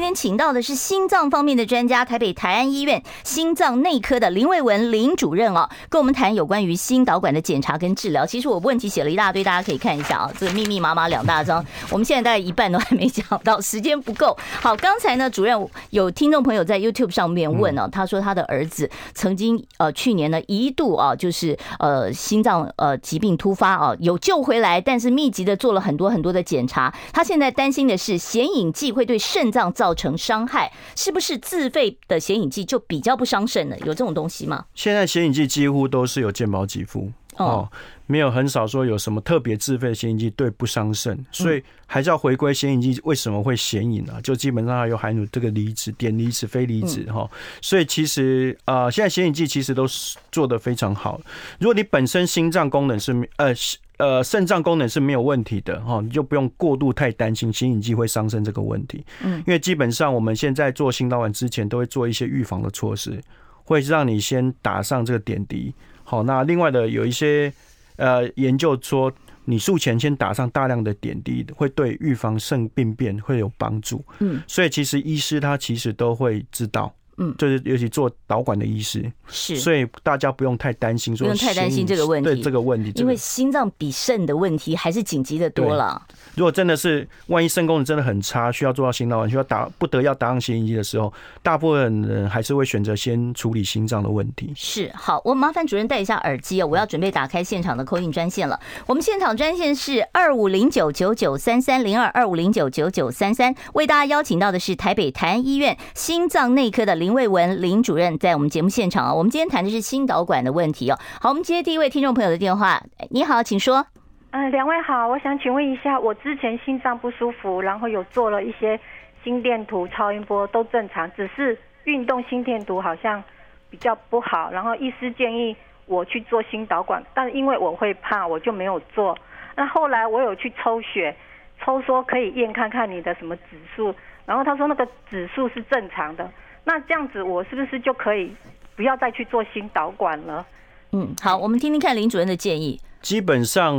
Speaker 1: 今天请到的是心脏方面的专家，台北台安医院心脏内科的林卫文林主任哦，跟我们谈有关于心导管的检查跟治疗。其实我问题写了一大堆，大家可以看一下啊，这个密密麻麻两大张，我们现在大概一半都还没讲到，时间不够。好，刚才呢，主任有听众朋友在 YouTube 上面问哦，他说他的儿子曾经呃去年呢一度啊就是呃心脏呃疾病突发啊有救回来，但是密集的做了很多很多的检查，他现在担心的是显影剂会对肾脏造。造成伤害，是不是自费的显影剂就比较不伤肾呢？有这种东西吗？
Speaker 2: 现在显影剂几乎都是有健保给付哦，没有很少说有什么特别自费的显影剂对不伤肾，所以还是要回归显影剂为什么会显影啊？就基本上还有含有这个离子、碘离子、非离子哈，所以其实啊，现在显影剂其实都是做得非常好。如果你本身心脏功能是呃。呃，肾脏功能是没有问题的哈，你就不用过度太担心心影剂会伤肾这个问题。嗯，因为基本上我们现在做心导管之前都会做一些预防的措施，会让你先打上这个点滴。好，那另外的有一些呃研究说，你术前先打上大量的点滴，会对预防肾病变会有帮助。嗯，所以其实医师他其实都会知道。嗯，就是尤其做导管的医师是，所以大家不用太担心，说不用太担心这个问题，对这个问题，
Speaker 1: 因为心脏比肾的问题还是紧急的多了。
Speaker 2: 如果真的是万一肾功能真的很差，需要做到心导管，需要打不得要打上显影剂的时候，大部分人还是会选择先处理心脏的问题。
Speaker 1: 是，好，我麻烦主任戴一下耳机哦，我要准备打开现场的 call in 专线了。我们现场专线是二五零九九九三三零二二五零九九九三三，为大家邀请到的是台北台安医院心脏内科的林。林卫文林主任在我们节目现场啊，我们今天谈的是心导管的问题哦。好，我们接第一位听众朋友的电话。你好，请说。
Speaker 5: 嗯、两位好，我想请问一下，我之前心脏不舒服，然后有做了一些心电图、超音波都正常，只是运动心电图好像比较不好，然后医师建议我去做心导管，但因为我会怕，我就没有做。那后来我有去抽血，抽说可以验看看你的什么指数，然后他说那个指数是正常的。那这样子，我是不是就可以不要再去做新导管了？
Speaker 1: 嗯，好，我们听听看林主任的建议。
Speaker 2: 基本上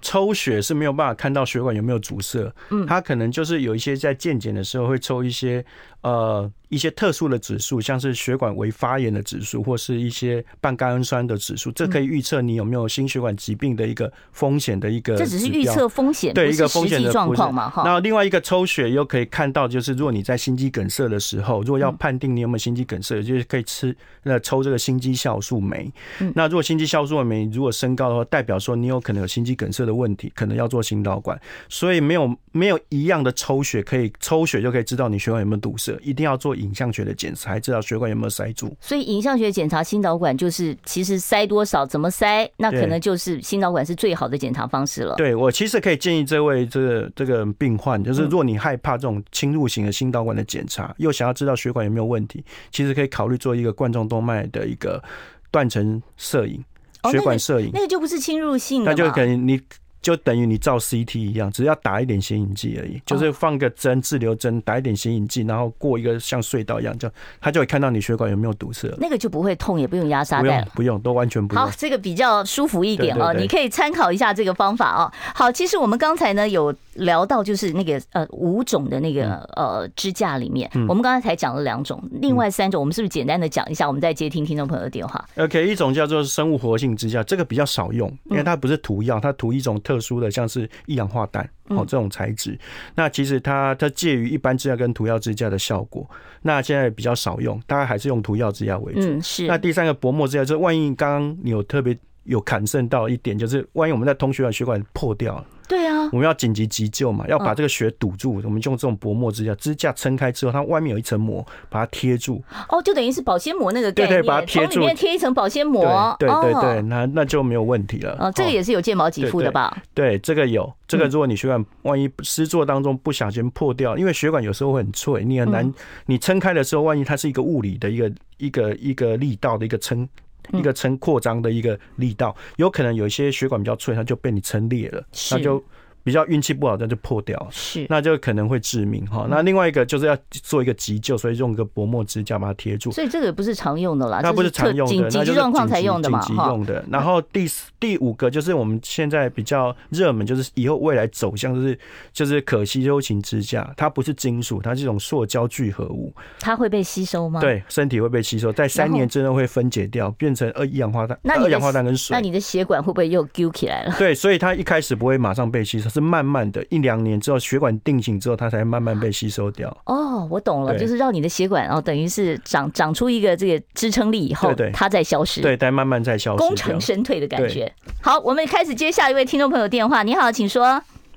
Speaker 2: 抽血是没有办法看到血管有没有阻塞，嗯，他可能就是有一些在健检的时候会抽一些呃。一些特殊的指数，像是血管微发炎的指数，或是一些半甘氨酸的指数，这可以预测你有没有心血管疾病的一个风险的一个。
Speaker 1: 这只是预测风险，
Speaker 2: 对一个风险的
Speaker 1: 状况嘛？哈。
Speaker 2: 那另外一个抽血又可以看到，就是如果你在心肌梗塞的时候，如果要判定你有没有心肌梗塞，就是可以吃那抽这个心肌酵素酶。那如果心肌酵素酶如果升高的话，代表说你有可能有心肌梗塞的问题，可能要做心导管。所以没有没有一样的抽血可以抽血就可以知道你血管有没有堵塞，一定要做影像学的检查。才知道血管有没有塞住，
Speaker 1: 所以影像学检查心导管就是其实塞多少、怎么塞，那可能就是心导管是最好的检查方式了。
Speaker 2: 对，我其实可以建议这位这个这个病患，就是如果你害怕这种侵入型的心导管的检查，又想要知道血管有没有问题，其实可以考虑做一个冠状动脉的一个断层摄影，血管摄影，
Speaker 1: 那个就不是侵入性的，
Speaker 2: 那就可能你。就等于你照 CT 一样，只要打一点显影剂而已，就是放个针，滞留针，打一点显影剂，然后过一个像隧道一样，就他就会看到你血管有没有堵塞。
Speaker 1: 那个就不会痛，也不用压沙袋，
Speaker 2: 不，不用，都完全不用。
Speaker 1: 好，这个比较舒服一点哦，你可以参考一下这个方法哦。好，其实我们刚才呢有聊到，就是那个呃五种的那个呃支架里面，我们刚才才讲了两种，另外三种我们是不是简单的讲一下？我们再接听听众朋友的电话。
Speaker 2: OK，一种叫做生物活性支架，这个比较少用，因为它不是涂药，它涂一种特殊的，像是一氧化氮哦，这种材质。那其实它它介于一般支架跟涂药支架的效果。那现在比较少用，大概还是用涂药支架为主。嗯，是。那第三个薄膜支架，就是万一刚刚你有特别有砍剩到一点，就是万一我们在通血管血管破掉了。
Speaker 1: 对啊，
Speaker 2: 我们要紧急急救嘛，要把这个血堵住。我们用这种薄膜支架，支架撑开之后，它外面有一层膜，把它贴住。
Speaker 1: 哦，就等于是保鲜膜那个概念，
Speaker 2: 对对，把它贴住，里
Speaker 1: 面贴一层保鲜膜。
Speaker 2: 对对对，那那就没有问题了。
Speaker 1: 哦，这个也是有健保给付的吧？
Speaker 2: 对，这个有。这个如果你血管万一施作当中不小心破掉，因为血管有时候会很脆，你很难，你撑开的时候，万一它是一个物理的一个一个一个力道的一个撑。一个撑扩张的一个力道，有可能有一些血管比较脆，它就被你撑裂了，那就。比较运气不好，那就破掉，
Speaker 1: 是，
Speaker 2: 那就可能会致命哈。那另外一个就是要做一个急救，所以用个薄膜支架把它贴住。
Speaker 1: 所以这个不是常用的啦，
Speaker 2: 它不是常用的，
Speaker 1: 紧急状况才用的嘛，
Speaker 2: 紧急用的。然后第四、第五个就是我们现在比较热门，就是以后未来走向就是就是可吸收型支架，它不是金属，它是一种塑胶聚合物。
Speaker 1: 它会被吸收吗？
Speaker 2: 对，身体会被吸收，在三年之内会分解掉，变成二一氧化碳。那二氧化碳跟水，
Speaker 1: 那你的血管会不会又揪起来了？
Speaker 2: 对，所以它一开始不会马上被吸收。是慢慢的，一两年之后，血管定型之后，它才慢慢被吸收掉。
Speaker 1: 哦，我懂了，就是让你的血管，然后等于是长长出一个这个支撑力以后，对，它再消失，
Speaker 2: 对，再慢慢再消失，
Speaker 1: 功成身退的感觉。好，我们开始接下一位听众朋友电话。你好，请说。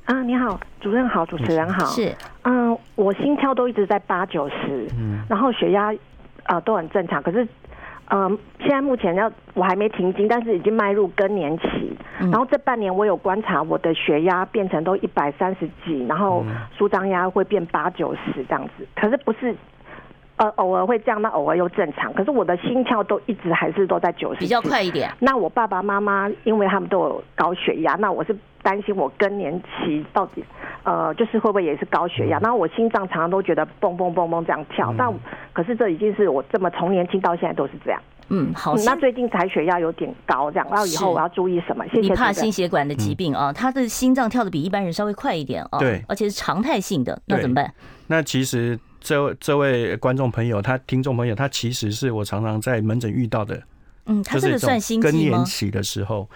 Speaker 6: 啊，你好，主任好，主持人好。
Speaker 1: 是，
Speaker 6: 嗯，我心跳都一直在八九十，嗯，然后血压啊都很正常，可是。嗯，现在目前要我还没停经，但是已经迈入更年期。然后这半年我有观察，我的血压变成都一百三十几，然后舒张压会变八九十这样子。可是不是，呃，偶尔会这样，那偶尔又正常。可是我的心跳都一直还是都在九十，
Speaker 1: 比较快一点。
Speaker 6: 那我爸爸妈妈因为他们都有高血压，那我是担心我更年期到底，呃，就是会不会也是高血压？然后我心脏常常都觉得蹦蹦蹦蹦这样跳，但。可是这已经是我这么从年轻到现在都是这样。
Speaker 1: 嗯，好。
Speaker 6: 那最近才血压有点高，这样，然后以后我要注意什么？谢谢。
Speaker 1: 你怕心血管的疾病啊？他的心脏跳的比一般人稍微快一点啊。
Speaker 2: 对。
Speaker 1: 而且是常态性的，那怎么办？
Speaker 2: 那其实这这位观众朋友，他听众朋友，他其实是我常常在门诊遇到的。
Speaker 1: 嗯，他这个算？
Speaker 2: 更年期的时候。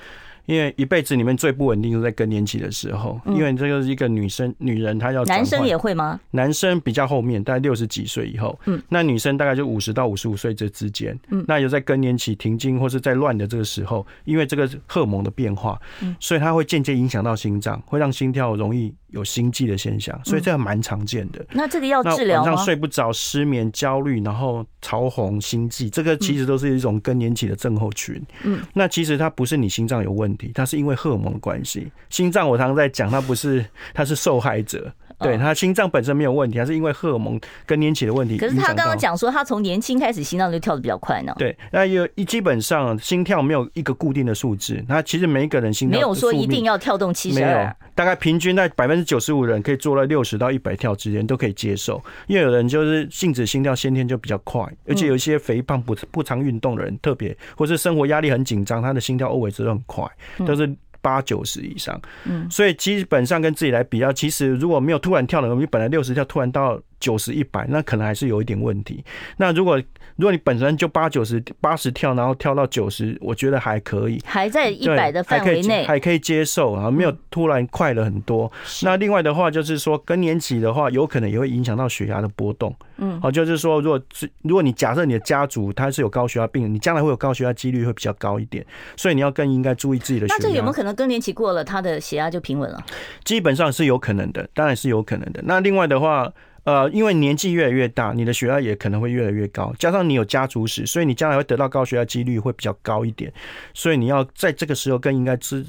Speaker 2: 因为一辈子里面最不稳定，是在更年期的时候。因为这个是一个女生，女人她要。
Speaker 1: 男生也会吗？
Speaker 2: 男生比较后面，大概六十几岁以后。嗯。那女生大概就五十到五十五岁这之间。嗯。那有在更年期停经或是在乱的这个时候，因为这个荷尔蒙的变化，嗯，所以它会间接影响到心脏，会让心跳容易有心悸的现象，所以这个蛮常见的。
Speaker 1: 那这个要治疗吗？
Speaker 2: 晚上睡不着、失眠、焦虑，然后潮红、心悸，这个其实都是一种更年期的症候群。嗯。那其实它不是你心脏有问他。是因为荷尔蒙的关系，心脏我常常在讲，他不是，他是受害者。对，他心脏本身没有问题，还是因为荷尔蒙更年期的问题。
Speaker 1: 可是他刚刚讲说，他从年轻开始心脏就跳的比较快呢。
Speaker 2: 对，那有一基本上心跳没有一个固定的数字，那其实每一个人心跳
Speaker 1: 没有说一定要跳动七十二，
Speaker 2: 大概平均在百分之九十五人可以做到六十到一百跳之间都可以接受。因为有人就是性子心跳先天就比较快，而且有一些肥胖不不常运动的人，特别或是生活压力很紧张，他的心跳 always 都很快，都是。八九十以上，嗯，所以基本上跟自己来比较，其实如果没有突然跳的，你本来六十跳，突然到九十一百，那可能还是有一点问题。那如果如果你本身就八九十八十跳，然后跳到九十，我觉得还可以，
Speaker 1: 还在一百的范围内，
Speaker 2: 还可以接受啊，没有突然快了很多。那另外的话就是说，更年期的话，有可能也会影响到血压的波动。嗯，好，就是说，如果如果你假设你的家族他是有高血压病人，你将来会有高血压几率会比较高一点，所以你要更应该注意自己的血压。
Speaker 1: 那这有没有可能更年期过了，他的血压就平稳了？
Speaker 2: 基本上是有可能的，当然是有可能的。那另外的话。呃，因为年纪越来越大，你的血压也可能会越来越高，加上你有家族史，所以你将来会得到高血压几率会比较高一点，所以你要在这个时候更应该注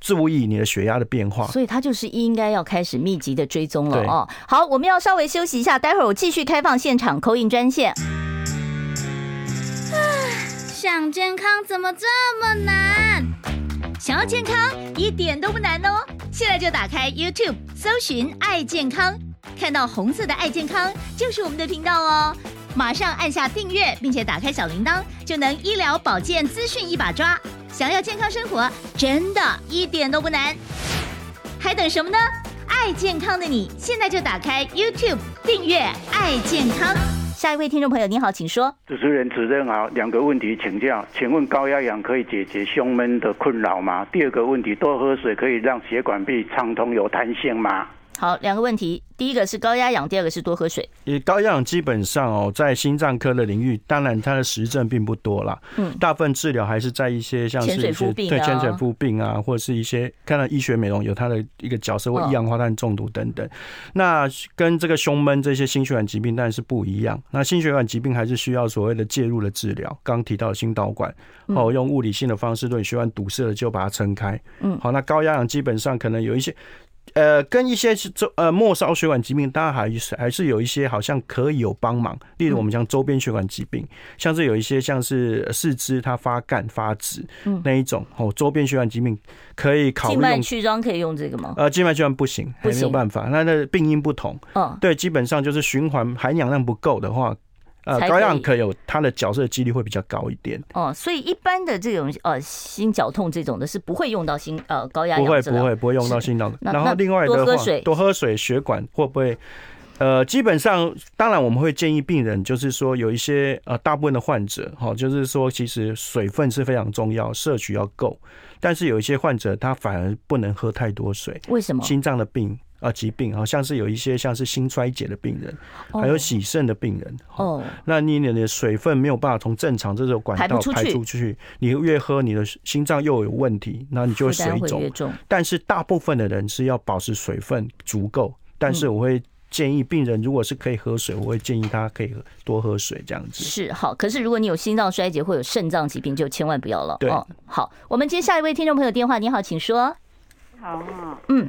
Speaker 2: 注意你的血压的变化。
Speaker 1: 所以他就是应该要开始密集的追踪了哦。好，我们要稍微休息一下，待会儿我继续开放现场 call in 专线。
Speaker 4: 想健康怎么这么难？想要健康一点都不难哦，现在就打开 YouTube 搜寻爱健康。看到红色的爱健康就是我们的频道哦，马上按下订阅，并且打开小铃铛，就能医疗保健资讯一把抓。想要健康生活，真的一点都不难，还等什么呢？爱健康的你，现在就打开 YouTube 订阅爱健康。
Speaker 1: 下一位听众朋友，你好，请说。
Speaker 7: 主持人主任好，两个问题请教，请问高压氧可以解决胸闷的困扰吗？第二个问题，多喝水可以让血管壁畅通有弹性吗？
Speaker 1: 好，两个问题。第一个是高压氧，第二个是多喝水。
Speaker 2: 也高压氧基本上哦，在心脏科的领域，当然它的实证并不多啦。嗯，大部分治疗还是在一些像是一些对潜水夫病啊，或者是一些看到医学美容有它的一个角色，或一氧化碳中毒等等。那跟这个胸闷这些心血管疾病当然是不一样。那心血管疾病还是需要所谓的介入的治疗。刚提到的心导管，哦，用物理性的方式对血管堵塞了就把它撑开。嗯，好，那高压氧基本上可能有一些。呃，跟一些是周呃末梢血管疾病，当然还是还是有一些好像可以有帮忙。例如我们像周边血管疾病，像是有一些像是四肢它发干发紫那一种哦，周边血管疾病可以考虑用。静
Speaker 1: 脉曲张可以用这个吗？
Speaker 2: 呃，静脉曲张不行，还没有办法。那那病因不同。嗯，对，基本上就是循环含氧量不够的话。呃，高氧可有它的角色几率会比较高一点
Speaker 1: 哦，所以一般的这种呃心绞痛这种的是不会用到心呃高压，
Speaker 2: 不会不会不会用到心导。然后另外的话，多喝水，多喝水，血管会不会？呃，基本上当然我们会建议病人，就是说有一些呃大部分的患者哈，就是说其实水分是非常重要，摄取要够。但是有一些患者他反而不能喝太多水，
Speaker 1: 为什么？
Speaker 2: 心脏的病。啊，疾病好像是有一些像是心衰竭的病人，还有洗肾的病人。哦，那你你的水分没有办法从正常这种管道排出去，你越喝，你的心脏又有问题，那你就会水肿。但是大部分的人是要保持水分足够，但是我会建议病人，如果是可以喝水，我会建议他可以多喝水这样子。
Speaker 1: 是好，可是如果你有心脏衰竭或有肾脏疾病，就千万不要了。
Speaker 2: 对，
Speaker 1: 好，我们接下一位听众朋友电话，你好，请说。
Speaker 8: 好，嗯，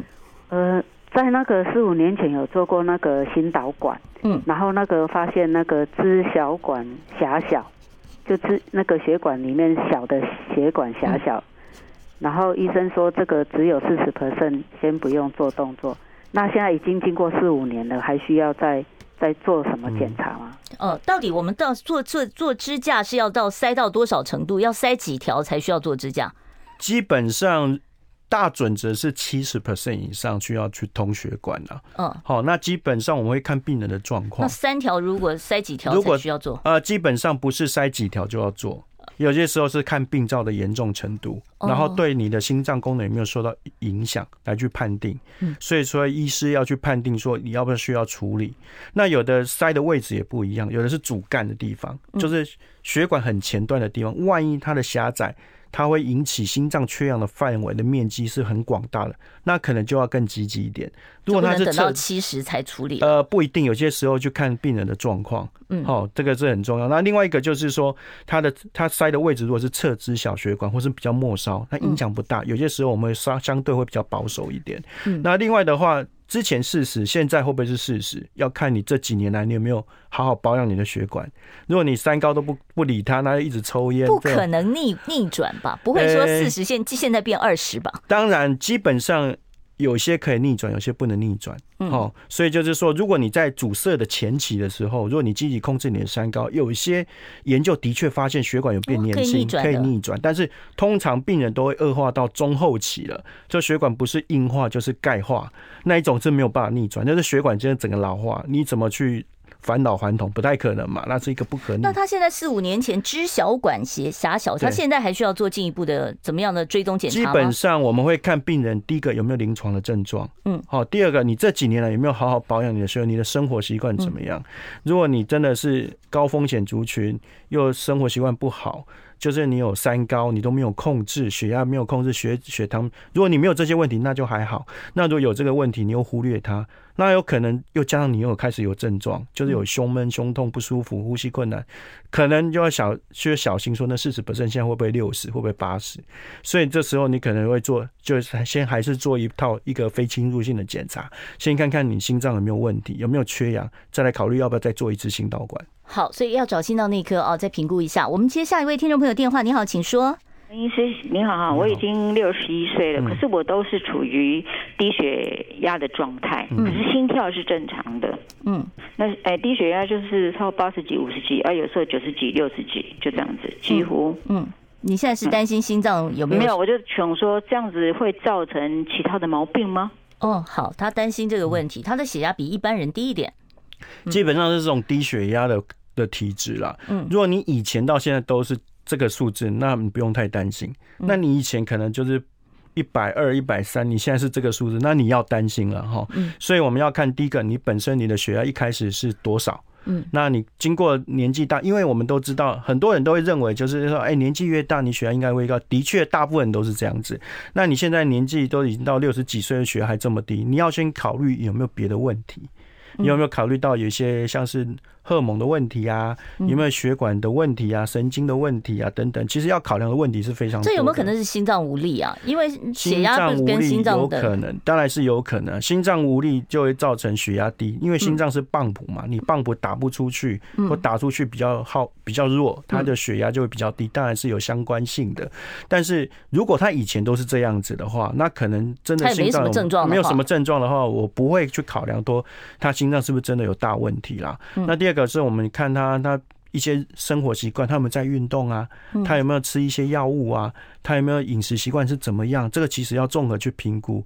Speaker 8: 呃。在那个四五年前有做过那个心导管，嗯，然后那个发现那个支小管狭小，就支那个血管里面小的血管狭小，然后医生说这个只有四十 percent，先不用做动作。那现在已经经过四五年了，还需要再再做什么检查吗？
Speaker 1: 哦，到底我们到做做做支架是要到塞到多少程度？要塞几条才需要做支架？
Speaker 2: 基本上。大准则是七十 percent 以上需要去通血管了。嗯，好，那基本上我们会看病人的状况。
Speaker 1: 那三条如果塞几条才需要做？
Speaker 2: 呃，基本上不是塞几条就要做，有些时候是看病灶的严重程度，然后对你的心脏功能有没有受到影响来去判定。嗯，所以说医师要去判定说你要不要需要处理。那有的塞的位置也不一样，有的是主干的地方，就是血管很前端的地方，万一它的狭窄。它会引起心脏缺氧的范围的面积是很广大的，那可能就要更积极一点。如果他是
Speaker 1: 等到七十才处理，
Speaker 2: 呃，不一定，有些时候就看病人的状况。嗯，好，这个是很重要。那另外一个就是说，他的他塞的位置如果是侧支小血管或是比较末梢，它影响不大。有些时候我们会相相对会比较保守一点。嗯，那另外的话。之前事实，现在会不会是事实？要看你这几年来你有没有好好保养你的血管。如果你三高都不不理他，那就一直抽烟，
Speaker 1: 不可能逆逆转吧？不会说四十现现在变二十吧？
Speaker 2: 当然，基本上。有些可以逆转，有些不能逆转。哦，所以就是说，如果你在阻塞的前期的时候，如果你积极控制你的三高，有一些研究的确发现血管有变年轻，可以逆转。但是通常病人都会恶化到中后期了，就血管不是硬化就是钙化，那一种是没有办法逆转，就是血管真的整个老化，你怎么去？返老还童不太可能嘛，那是一个不可能。
Speaker 1: 那他现在四五年前知小管辖狭小，他现在还需要做进一步的怎么样的追踪检查？
Speaker 2: 基本上我们会看病人第一个有没有临床的症状，嗯，好，第二个你这几年来有没有好好保养你的时候，你的生活习惯怎么样？如果你真的是高风险族群，又生活习惯不好。就是你有三高，你都没有控制血压，没有控制血血糖。如果你没有这些问题，那就还好。那如果有这个问题，你又忽略它，那有可能又加上你又开始有症状，就是有胸闷、胸痛、不舒服、呼吸困难，可能就要小需要小心说，那四十本身现在会不会六十，会不会八十？所以这时候你可能会做，就是先还是做一套一个非侵入性的检查，先看看你心脏有没有问题，有没有缺氧，再来考虑要不要再做一次心导管。
Speaker 1: 好，所以要找心脏内科哦，再评估一下。我们接下一位听众朋友电话，你好，请说。
Speaker 9: 医师你好哈，我已经六十一岁了，可是我都是处于低血压的状态，可是心跳是正常的。嗯，那哎、欸，低血压就是超八十几、五十几，啊，有时候九十几、六十几，就这样子，几乎。嗯，
Speaker 1: 你现在是担心心脏有没有？
Speaker 9: 没有，我就想说这样子会造成其他的毛病吗？
Speaker 1: 哦，好，他担心这个问题，他的血压比一般人低一点，
Speaker 2: 基本上是这种低血压的。的体质啦，嗯，如果你以前到现在都是这个数字，那你不用太担心。那你以前可能就是一百二、一百三，你现在是这个数字，那你要担心了哈。嗯，所以我们要看第一个，你本身你的血压一开始是多少？嗯，那你经过年纪大，因为我们都知道，很多人都会认为就是说，哎，年纪越大，你血压应该会高。的确，大部分人都是这样子。那你现在年纪都已经到六十几岁，血压还这么低，你要先考虑有没有别的问题。你有没有考虑到有一些像是荷尔蒙的问题啊，有没有血管的问题啊，神经的问题啊等等。其实要考量的问题是非常多。
Speaker 1: 这有没有可能是心脏无力啊？因为血压跟心脏
Speaker 2: 有可能，当然是有可能。心脏无力就会造成血压低，因为心脏是泵浦嘛，你泵浦打不出去，或打出去比较耗比较弱，它的血压就会比较低，当然是有相关性的。但是如果他以前都是这样子的话，那可能真的心脏没有什么症状的话，我不会去考量多他心脏是不是真的有大问题啦。那第二个是我们看他他一些生活习惯，他有没有在运动啊？他有没有吃一些药物啊？他有没有饮食习惯是怎么样？这个其实要综合去评估。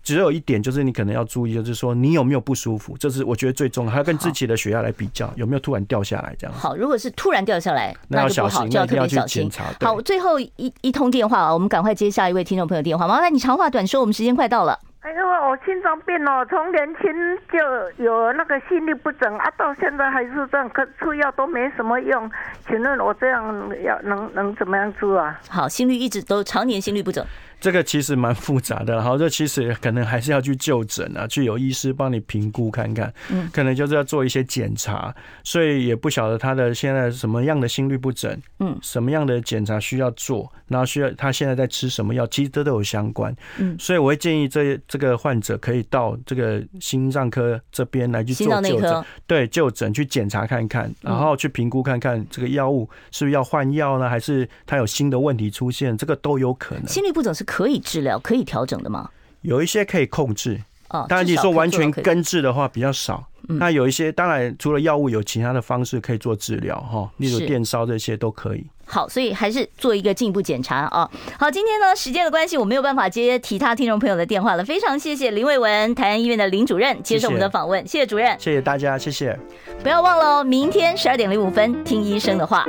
Speaker 2: 只有一点就是你可能要注意，就是说你有没有不舒服，这是我觉得最重要，还要跟自己的血压来比较，有没有突然掉下来这样。
Speaker 1: 好，如果是突然掉下来，
Speaker 2: 那要小心，
Speaker 1: 就要特别小心。好，最后一一通电话啊，我们赶快接下一位听众朋友电话。麻烦你长话短说，我们时间快到了。
Speaker 10: 因为我心脏病哦，从年轻就有那个心律不整啊，到现在还是这样，可吃药都没什么用。请问我这样要能能怎么样做啊？
Speaker 1: 好，心率一直都常年心律不整。
Speaker 2: 这个其实蛮复杂的，然后这其实可能还是要去就诊啊，去有医师帮你评估看看，嗯，可能就是要做一些检查，所以也不晓得他的现在什么样的心律不整，嗯，什么样的检查需要做，然后需要他现在在吃什么药，其实这都有相关，嗯，所以我会建议这这个患者可以到这个心脏科这边来去做就诊，对，就诊去检查看看，然后去评估看看这个药物是不是要换药呢，还是他有新的问题出现，这个都有可能。
Speaker 1: 心律不整是。可以治疗、可以调整的吗？
Speaker 2: 有一些可以控制，哦，当然你说完全根治的话比较少。那有一些，当然除了药物，有其他的方式可以做治疗哈，例如电烧这些都可以。
Speaker 1: 好，所以还是做一个进一步检查啊。好，今天呢，时间的关系，我没有办法接其他听众朋友的电话了。非常谢谢林伟文，台安医院的林主任接受我们的访问，谢谢主任，
Speaker 2: 谢谢大家，谢谢。
Speaker 1: 不要忘了哦，明天十二点零五分听医生的话。